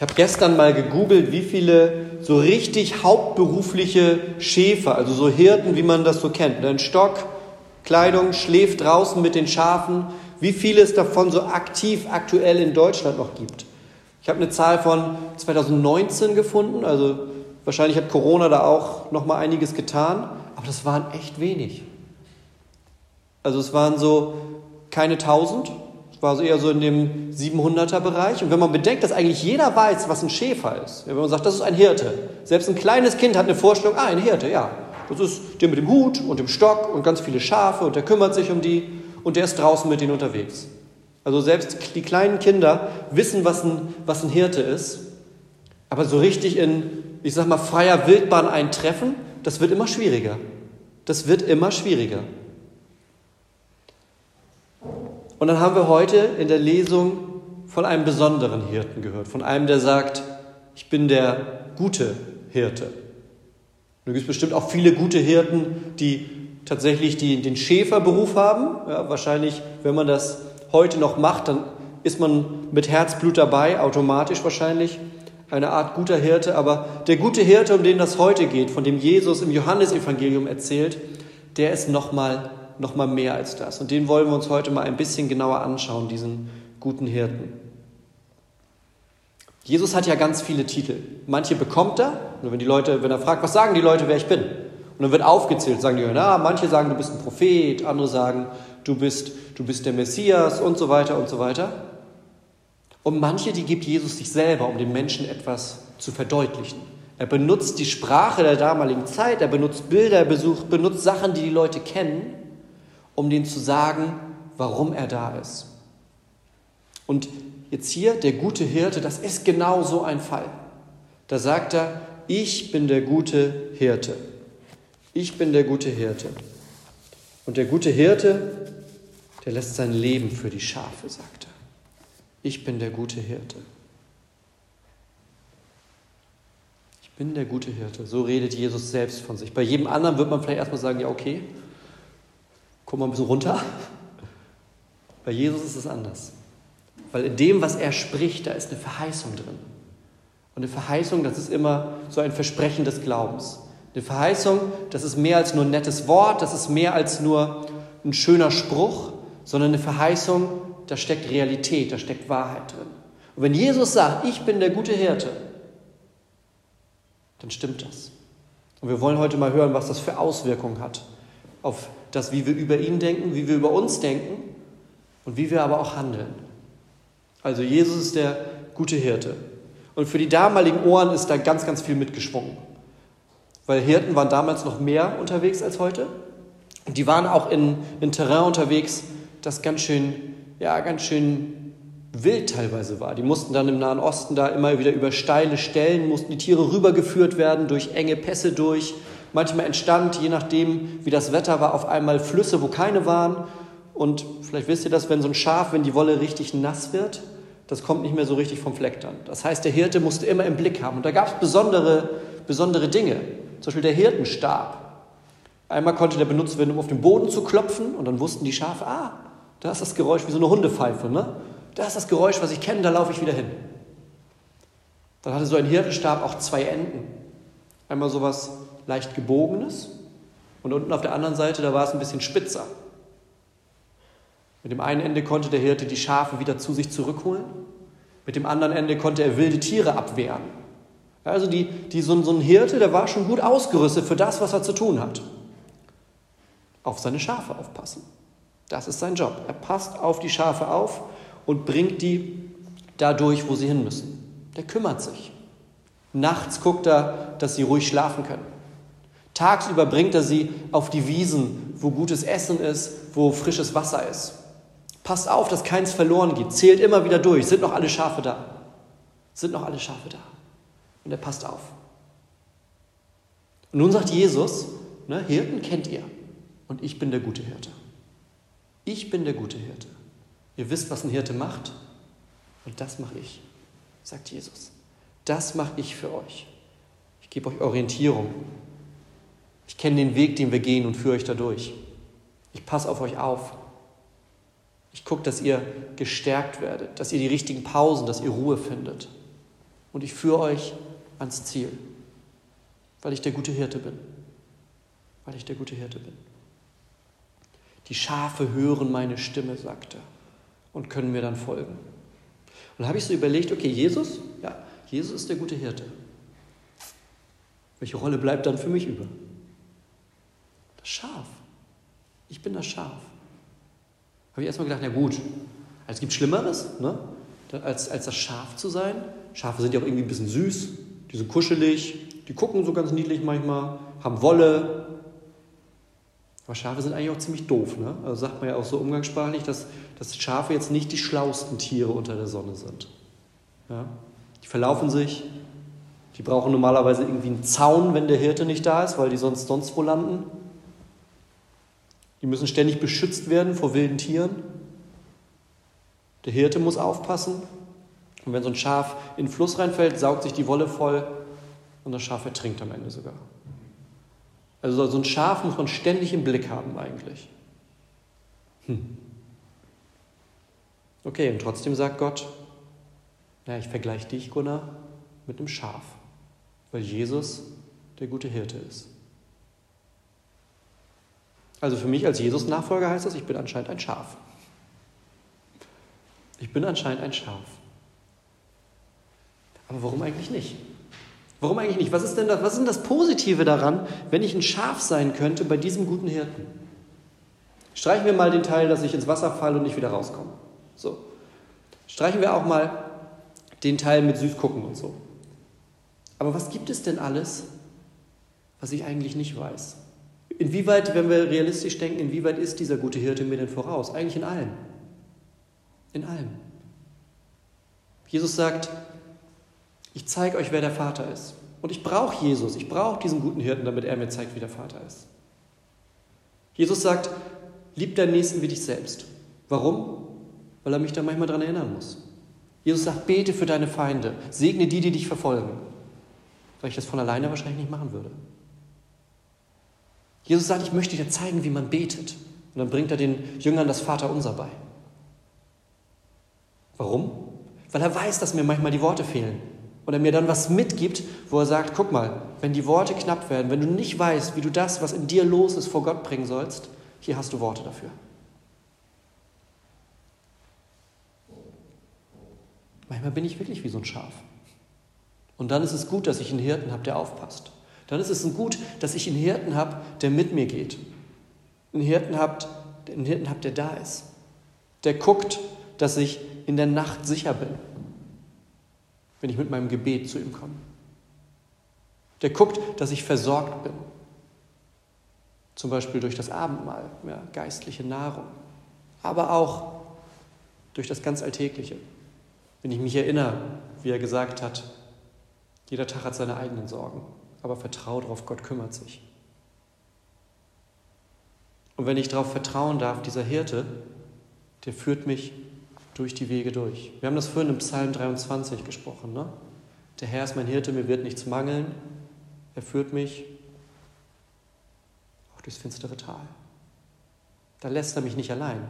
Ich habe gestern mal gegoogelt, wie viele so richtig hauptberufliche Schäfer, also so Hirten, wie man das so kennt, ein Stock, Kleidung, schläft draußen mit den Schafen, wie viele es davon so aktiv aktuell in Deutschland noch gibt. Ich habe eine Zahl von 2019 gefunden, also wahrscheinlich hat Corona da auch noch mal einiges getan, aber das waren echt wenig. Also es waren so keine 1000, war so eher so in dem 700er Bereich. Und wenn man bedenkt, dass eigentlich jeder weiß, was ein Schäfer ist, wenn man sagt, das ist ein Hirte, selbst ein kleines Kind hat eine Vorstellung, ah, ein Hirte, ja, das ist der mit dem Hut und dem Stock und ganz viele Schafe und der kümmert sich um die und der ist draußen mit ihnen unterwegs. Also selbst die kleinen Kinder wissen, was ein, was ein Hirte ist, aber so richtig in, ich sag mal, freier Wildbahn eintreffen, das wird immer schwieriger. Das wird immer schwieriger. Und dann haben wir heute in der Lesung von einem besonderen Hirten gehört, von einem, der sagt, ich bin der gute Hirte. Da gibt es bestimmt auch viele gute Hirten, die tatsächlich die, den Schäferberuf haben. Ja, wahrscheinlich, wenn man das heute noch macht, dann ist man mit Herzblut dabei, automatisch wahrscheinlich. Eine Art guter Hirte, aber der gute Hirte, um den das heute geht, von dem Jesus im Johannesevangelium erzählt, der ist nochmal noch mal mehr als das. Und den wollen wir uns heute mal ein bisschen genauer anschauen, diesen guten Hirten. Jesus hat ja ganz viele Titel. Manche bekommt er, nur wenn die Leute, wenn er fragt, was sagen die Leute, wer ich bin? Und dann wird aufgezählt, sagen die, na, manche sagen, du bist ein Prophet, andere sagen, du bist, du bist der Messias und so weiter und so weiter. Und manche, die gibt Jesus sich selber, um den Menschen etwas zu verdeutlichen. Er benutzt die Sprache der damaligen Zeit, er benutzt Bilder, er benutzt Sachen, die die Leute kennen, um denen zu sagen, warum er da ist. Und jetzt hier, der gute Hirte, das ist genau so ein Fall. Da sagt er, ich bin der gute Hirte. Ich bin der gute Hirte. Und der gute Hirte, der lässt sein Leben für die Schafe, sagt er. Ich bin der gute Hirte. Ich bin der gute Hirte. So redet Jesus selbst von sich. Bei jedem anderen wird man vielleicht erstmal sagen, ja, okay, Guck mal ein bisschen runter. Bei Jesus ist es anders. Weil in dem, was er spricht, da ist eine Verheißung drin. Und eine Verheißung, das ist immer so ein Versprechen des Glaubens. Eine Verheißung, das ist mehr als nur ein nettes Wort, das ist mehr als nur ein schöner Spruch, sondern eine Verheißung, da steckt Realität, da steckt Wahrheit drin. Und wenn Jesus sagt, ich bin der gute Hirte, dann stimmt das. Und wir wollen heute mal hören, was das für Auswirkungen hat auf das, wie wir über ihn denken, wie wir über uns denken und wie wir aber auch handeln. Also Jesus ist der gute Hirte. Und für die damaligen Ohren ist da ganz, ganz viel mitgeschwungen. Weil Hirten waren damals noch mehr unterwegs als heute. Und die waren auch in, in Terrain unterwegs, das ganz schön, ja, ganz schön wild teilweise war. Die mussten dann im Nahen Osten da immer wieder über steile Stellen, mussten die Tiere rübergeführt werden, durch enge Pässe durch, Manchmal entstand, je nachdem, wie das Wetter war, auf einmal Flüsse, wo keine waren. Und vielleicht wisst ihr das, wenn so ein Schaf, wenn die Wolle richtig nass wird, das kommt nicht mehr so richtig vom Fleck dann. Das heißt, der Hirte musste immer im Blick haben. Und da gab es besondere, besondere Dinge. Zum Beispiel der Hirtenstab. Einmal konnte der benutzt werden, um auf den Boden zu klopfen. Und dann wussten die Schafe, ah, da ist das Geräusch wie so eine Hundepfeife. Ne? Da ist das Geräusch, was ich kenne, da laufe ich wieder hin. Dann hatte so ein Hirtenstab auch zwei Enden. Einmal sowas leicht gebogenes und unten auf der anderen Seite, da war es ein bisschen spitzer. Mit dem einen Ende konnte der Hirte die Schafe wieder zu sich zurückholen, mit dem anderen Ende konnte er wilde Tiere abwehren. Also die, die, so, so ein Hirte, der war schon gut ausgerüstet für das, was er zu tun hat. Auf seine Schafe aufpassen. Das ist sein Job. Er passt auf die Schafe auf und bringt die dadurch, wo sie hin müssen. Der kümmert sich. Nachts guckt er, dass sie ruhig schlafen können. Tagsüber bringt er sie auf die Wiesen, wo gutes Essen ist, wo frisches Wasser ist. Passt auf, dass keins verloren geht. Zählt immer wieder durch. Sind noch alle Schafe da? Sind noch alle Schafe da? Und er passt auf. Und nun sagt Jesus, ne, Hirten kennt ihr. Und ich bin der gute Hirte. Ich bin der gute Hirte. Ihr wisst, was ein Hirte macht. Und das mache ich, sagt Jesus. Das mache ich für euch. Ich gebe euch Orientierung. Ich kenne den Weg, den wir gehen und führe euch dadurch. Ich passe auf euch auf. Ich gucke, dass ihr gestärkt werdet, dass ihr die richtigen Pausen, dass ihr Ruhe findet. Und ich führe euch ans Ziel, weil ich der gute Hirte bin. Weil ich der gute Hirte bin. Die Schafe hören meine Stimme, sagt er, und können mir dann folgen. Und habe ich so überlegt, okay, Jesus, ja, Jesus ist der gute Hirte. Welche Rolle bleibt dann für mich über? Das Schaf. Ich bin das Schaf. Habe ich erstmal gedacht, na gut, es gibt Schlimmeres, ne? als, als das Schaf zu sein. Schafe sind ja auch irgendwie ein bisschen süß, die sind kuschelig, die gucken so ganz niedlich manchmal, haben Wolle. Aber Schafe sind eigentlich auch ziemlich doof. Ne? Also sagt man ja auch so umgangssprachlich, dass, dass Schafe jetzt nicht die schlausten Tiere unter der Sonne sind. Ja? Die verlaufen sich, die brauchen normalerweise irgendwie einen Zaun, wenn der Hirte nicht da ist, weil die sonst sonst wo landen. Die müssen ständig beschützt werden vor wilden Tieren. Der Hirte muss aufpassen. Und wenn so ein Schaf in den Fluss reinfällt, saugt sich die Wolle voll und das Schaf ertrinkt am Ende sogar. Also so ein Schaf muss man ständig im Blick haben eigentlich. Hm. Okay, und trotzdem sagt Gott, ja, ich vergleiche dich, Gunnar, mit einem Schaf, weil Jesus der gute Hirte ist. Also für mich als Jesus-Nachfolger heißt das, ich bin anscheinend ein Schaf. Ich bin anscheinend ein Schaf. Aber warum eigentlich nicht? Warum eigentlich nicht? Was ist denn das, was ist denn das Positive daran, wenn ich ein Schaf sein könnte bei diesem guten Hirten? Streichen wir mal den Teil, dass ich ins Wasser falle und nicht wieder rauskomme. So. Streichen wir auch mal den Teil mit süß gucken und so. Aber was gibt es denn alles, was ich eigentlich nicht weiß? Inwieweit, wenn wir realistisch denken, inwieweit ist dieser gute Hirte mir denn voraus? Eigentlich in allem. In allem. Jesus sagt, ich zeige euch, wer der Vater ist. Und ich brauche Jesus, ich brauche diesen guten Hirten, damit er mir zeigt, wie der Vater ist. Jesus sagt, lieb deinen Nächsten wie dich selbst. Warum? Weil er mich da manchmal daran erinnern muss. Jesus sagt, bete für deine Feinde, segne die, die dich verfolgen. Weil ich das von alleine wahrscheinlich nicht machen würde. Jesus sagt, ich möchte dir zeigen, wie man betet. Und dann bringt er den Jüngern das Vaterunser bei. Warum? Weil er weiß, dass mir manchmal die Worte fehlen. Und er mir dann was mitgibt, wo er sagt, guck mal, wenn die Worte knapp werden, wenn du nicht weißt, wie du das, was in dir los ist, vor Gott bringen sollst, hier hast du Worte dafür. Manchmal bin ich wirklich wie so ein Schaf. Und dann ist es gut, dass ich einen Hirten habe, der aufpasst. Dann ist es gut, dass ich einen Hirten habe, der mit mir geht. Einen Hirten habe, Hirten hab, der da ist. Der guckt, dass ich in der Nacht sicher bin, wenn ich mit meinem Gebet zu ihm komme. Der guckt, dass ich versorgt bin. Zum Beispiel durch das Abendmahl, ja, geistliche Nahrung. Aber auch durch das ganz Alltägliche. Wenn ich mich erinnere, wie er gesagt hat, jeder Tag hat seine eigenen Sorgen aber vertraue darauf, Gott kümmert sich. Und wenn ich darauf vertrauen darf, dieser Hirte, der führt mich durch die Wege durch. Wir haben das vorhin im Psalm 23 gesprochen. Ne? Der Herr ist mein Hirte, mir wird nichts mangeln. Er führt mich auch durchs finstere Tal. Da lässt er mich nicht allein.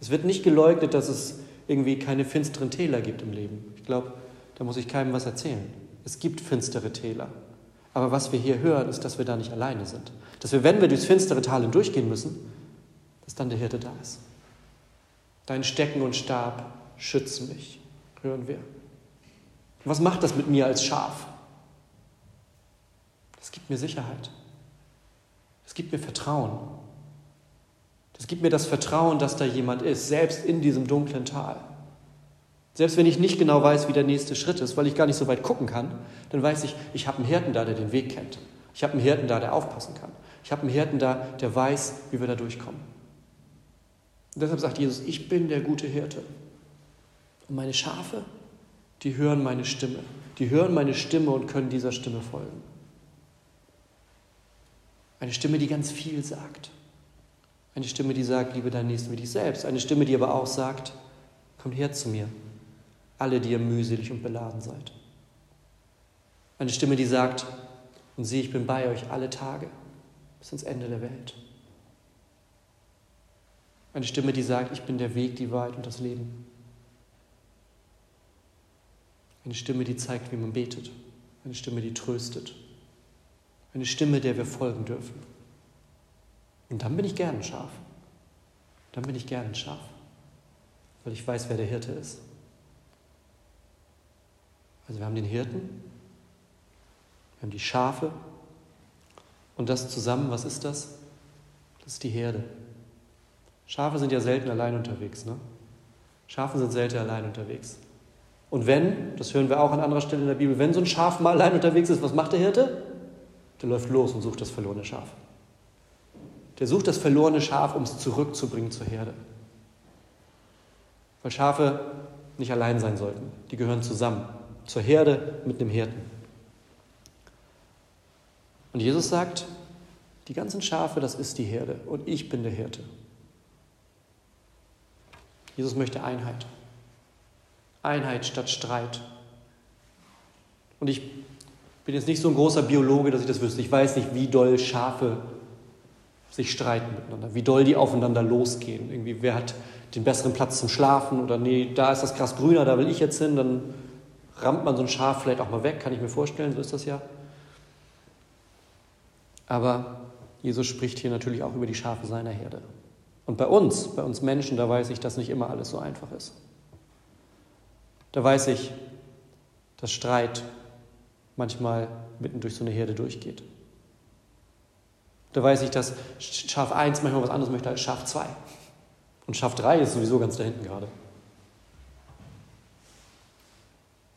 Es wird nicht geleugnet, dass es irgendwie keine finsteren Täler gibt im Leben. Ich glaube, da muss ich keinem was erzählen. Es gibt finstere Täler. Aber was wir hier hören, ist, dass wir da nicht alleine sind. Dass wir, wenn wir durchs finstere Tal hindurchgehen müssen, dass dann der Hirte da ist. Dein Stecken und Stab schützen mich, hören wir. Was macht das mit mir als Schaf? Das gibt mir Sicherheit. Das gibt mir Vertrauen. Das gibt mir das Vertrauen, dass da jemand ist, selbst in diesem dunklen Tal. Selbst wenn ich nicht genau weiß, wie der nächste Schritt ist, weil ich gar nicht so weit gucken kann, dann weiß ich, ich habe einen Hirten da, der den Weg kennt. Ich habe einen Hirten da, der aufpassen kann. Ich habe einen Hirten da, der weiß, wie wir da durchkommen. Und deshalb sagt Jesus, ich bin der gute Hirte. Und meine Schafe, die hören meine Stimme. Die hören meine Stimme und können dieser Stimme folgen. Eine Stimme, die ganz viel sagt. Eine Stimme, die sagt, liebe deinen Nächsten wie dich selbst. Eine Stimme, die aber auch sagt, kommt her zu mir, alle, die ihr mühselig und beladen seid. Eine Stimme, die sagt, und sieh, ich bin bei euch alle Tage bis ans Ende der Welt. Eine Stimme, die sagt, ich bin der Weg, die Wahrheit und das Leben. Eine Stimme, die zeigt, wie man betet. Eine Stimme, die tröstet. Eine Stimme, der wir folgen dürfen. Und dann bin ich gern ein Schaf. Dann bin ich gern ein Schaf, weil ich weiß, wer der Hirte ist. Also wir haben den Hirten, wir haben die Schafe und das zusammen, was ist das? Das ist die Herde. Schafe sind ja selten allein unterwegs. Ne? Schafe sind selten allein unterwegs. Und wenn, das hören wir auch an anderer Stelle in der Bibel, wenn so ein Schaf mal allein unterwegs ist, was macht der Hirte? Der läuft los und sucht das verlorene Schaf. Der sucht das verlorene Schaf, um es zurückzubringen zur Herde. Weil Schafe nicht allein sein sollten. Die gehören zusammen. Zur Herde mit einem Hirten. Und Jesus sagt, die ganzen Schafe, das ist die Herde und ich bin der Hirte. Jesus möchte Einheit. Einheit statt Streit. Und ich bin jetzt nicht so ein großer Biologe, dass ich das wüsste. Ich weiß nicht, wie doll Schafe sich streiten miteinander, wie doll die aufeinander losgehen. Irgendwie, wer hat den besseren Platz zum Schlafen oder nee, da ist das Gras grüner, da will ich jetzt hin, dann rammt man so ein Schaf vielleicht auch mal weg, kann ich mir vorstellen, so ist das ja. Aber Jesus spricht hier natürlich auch über die Schafe seiner Herde. Und bei uns, bei uns Menschen, da weiß ich, dass nicht immer alles so einfach ist. Da weiß ich, dass Streit manchmal mitten durch so eine Herde durchgeht. Da weiß ich, dass Schaf 1 manchmal was anderes möchte als Schaf 2. Und Schaf 3 ist sowieso ganz da hinten gerade.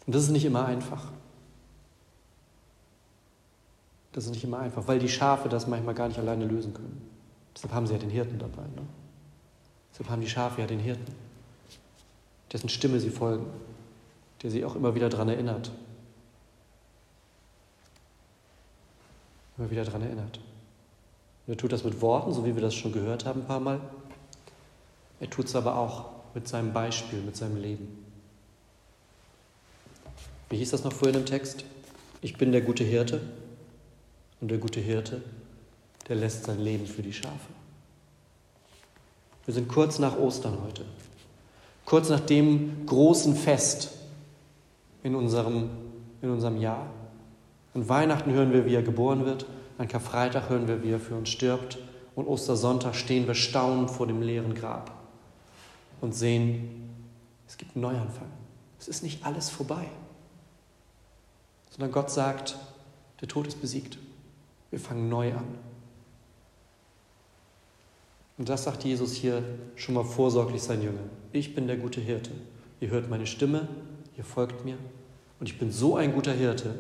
Und das ist nicht immer einfach. Das ist nicht immer einfach, weil die Schafe das manchmal gar nicht alleine lösen können. Deshalb haben sie ja den Hirten dabei. Ne? Deshalb haben die Schafe ja den Hirten, dessen Stimme sie folgen, der sie auch immer wieder daran erinnert. Immer wieder daran erinnert. Und er tut das mit Worten, so wie wir das schon gehört haben ein paar Mal. Er tut es aber auch mit seinem Beispiel, mit seinem Leben. Wie hieß das noch vorhin im Text? Ich bin der gute Hirte und der gute Hirte, der lässt sein Leben für die Schafe. Wir sind kurz nach Ostern heute, kurz nach dem großen Fest in unserem, in unserem Jahr. An Weihnachten hören wir, wie er geboren wird, an Karfreitag hören wir, wie er für uns stirbt und Ostersonntag stehen wir staunend vor dem leeren Grab und sehen, es gibt einen Neuanfang. Es ist nicht alles vorbei, sondern Gott sagt, der Tod ist besiegt. Wir fangen neu an. Und das sagt Jesus hier schon mal vorsorglich seinen Jüngern. Ich bin der gute Hirte. Ihr hört meine Stimme, ihr folgt mir. Und ich bin so ein guter Hirte,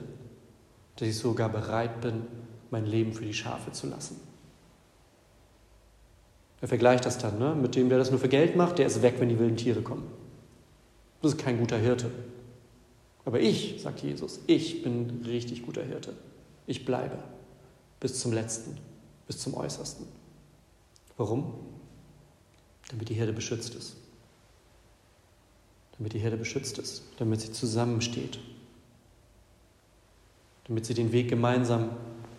dass ich sogar bereit bin, mein Leben für die Schafe zu lassen. Er vergleicht das dann ne? mit dem, der das nur für Geld macht, der ist weg, wenn die wilden Tiere kommen. Das ist kein guter Hirte. Aber ich, sagt Jesus, ich bin richtig guter Hirte. Ich bleibe bis zum letzten, bis zum äußersten. Warum? Damit die Herde beschützt ist. Damit die Herde beschützt ist, damit sie zusammensteht. Damit sie den Weg gemeinsam,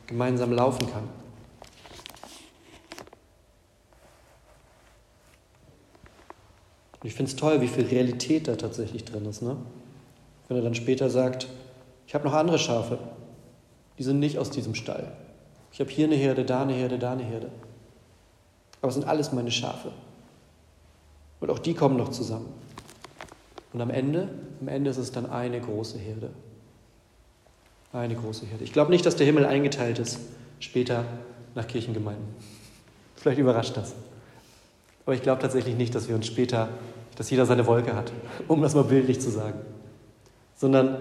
gemeinsam laufen kann. Und ich finde es toll, wie viel Realität da tatsächlich drin ist. Ne? Wenn er dann später sagt, ich habe noch andere Schafe, die sind nicht aus diesem Stall. Ich habe hier eine Herde, da eine Herde, da eine Herde. Aber es sind alles meine Schafe. Und auch die kommen noch zusammen. Und am Ende, am Ende ist es dann eine große Herde. Eine große Herde. Ich glaube nicht, dass der Himmel eingeteilt ist, später nach Kirchengemeinden. Vielleicht überrascht das. Aber ich glaube tatsächlich nicht, dass wir uns später, dass jeder seine Wolke hat, um das mal bildlich zu sagen. Sondern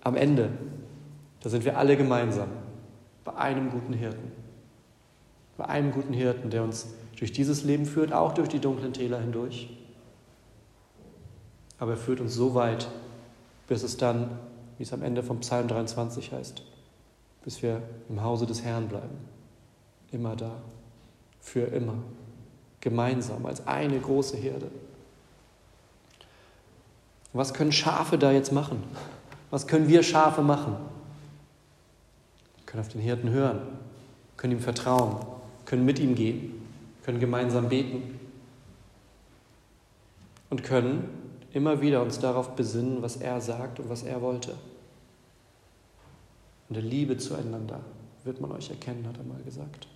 am Ende, da sind wir alle gemeinsam bei einem guten Hirten. Bei einem guten Hirten, der uns durch dieses Leben führt, auch durch die dunklen Täler hindurch. Aber er führt uns so weit, bis es dann, wie es am Ende vom Psalm 23 heißt, bis wir im Hause des Herrn bleiben. Immer da, für immer, gemeinsam, als eine große Herde. Was können Schafe da jetzt machen? Was können wir Schafe machen? Wir können auf den Hirten hören, können ihm vertrauen, können mit ihm gehen, können gemeinsam beten und können immer wieder uns darauf besinnen, was er sagt und was er wollte. Und der Liebe zueinander wird man euch erkennen, hat er mal gesagt.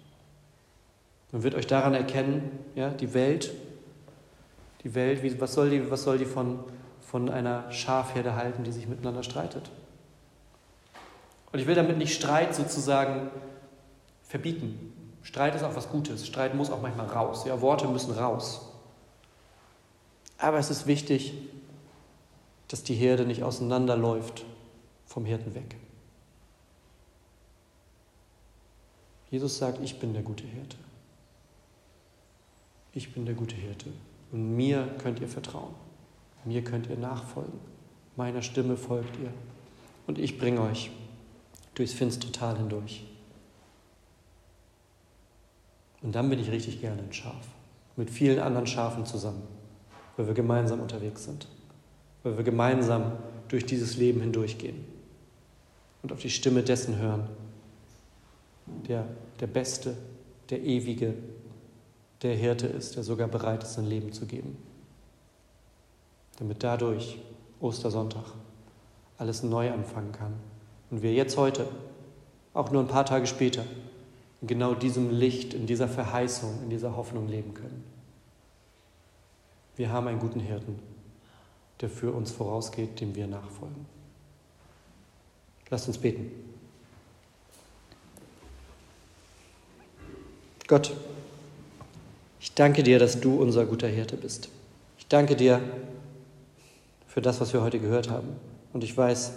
Man wird euch daran erkennen, ja, die Welt, die Welt, wie, was soll die, was soll die von, von einer Schafherde halten, die sich miteinander streitet? Und ich will damit nicht Streit sozusagen verbieten. Streit ist auch was Gutes. Streit muss auch manchmal raus. Ja, Worte müssen raus. Aber es ist wichtig, dass die Herde nicht auseinanderläuft vom Hirten weg. Jesus sagt, ich bin der gute Hirte. Ich bin der gute Hirte. Und mir könnt ihr vertrauen. Mir könnt ihr nachfolgen. Meiner Stimme folgt ihr. Und ich bringe euch durchs finstere Tal hindurch. Und dann bin ich richtig gerne ein Schaf. Mit vielen anderen Schafen zusammen weil wir gemeinsam unterwegs sind, weil wir gemeinsam durch dieses Leben hindurchgehen und auf die Stimme dessen hören, der der Beste, der Ewige, der Hirte ist, der sogar bereit ist, sein Leben zu geben. Damit dadurch Ostersonntag alles neu anfangen kann und wir jetzt heute, auch nur ein paar Tage später, in genau diesem Licht, in dieser Verheißung, in dieser Hoffnung leben können. Wir haben einen guten Hirten, der für uns vorausgeht, dem wir nachfolgen. Lasst uns beten. Gott, ich danke dir, dass du unser guter Hirte bist. Ich danke dir für das, was wir heute gehört haben. Und ich weiß,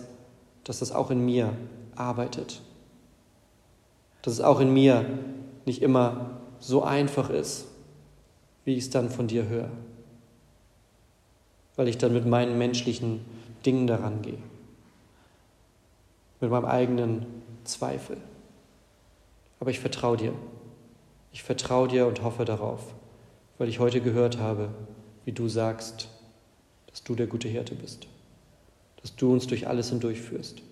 dass das auch in mir arbeitet. Dass es auch in mir nicht immer so einfach ist, wie ich es dann von dir höre weil ich dann mit meinen menschlichen Dingen daran gehe, mit meinem eigenen Zweifel. Aber ich vertraue dir. Ich vertraue dir und hoffe darauf, weil ich heute gehört habe, wie du sagst, dass du der gute Hirte bist, dass du uns durch alles hindurchführst,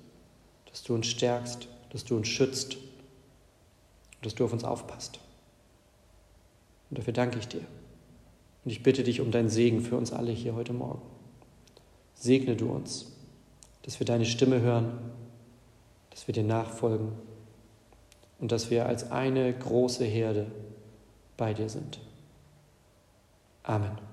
dass du uns stärkst, dass du uns schützt und dass du auf uns aufpasst. Und dafür danke ich dir. Und ich bitte dich um deinen Segen für uns alle hier heute Morgen. Segne du uns, dass wir deine Stimme hören, dass wir dir nachfolgen und dass wir als eine große Herde bei dir sind. Amen.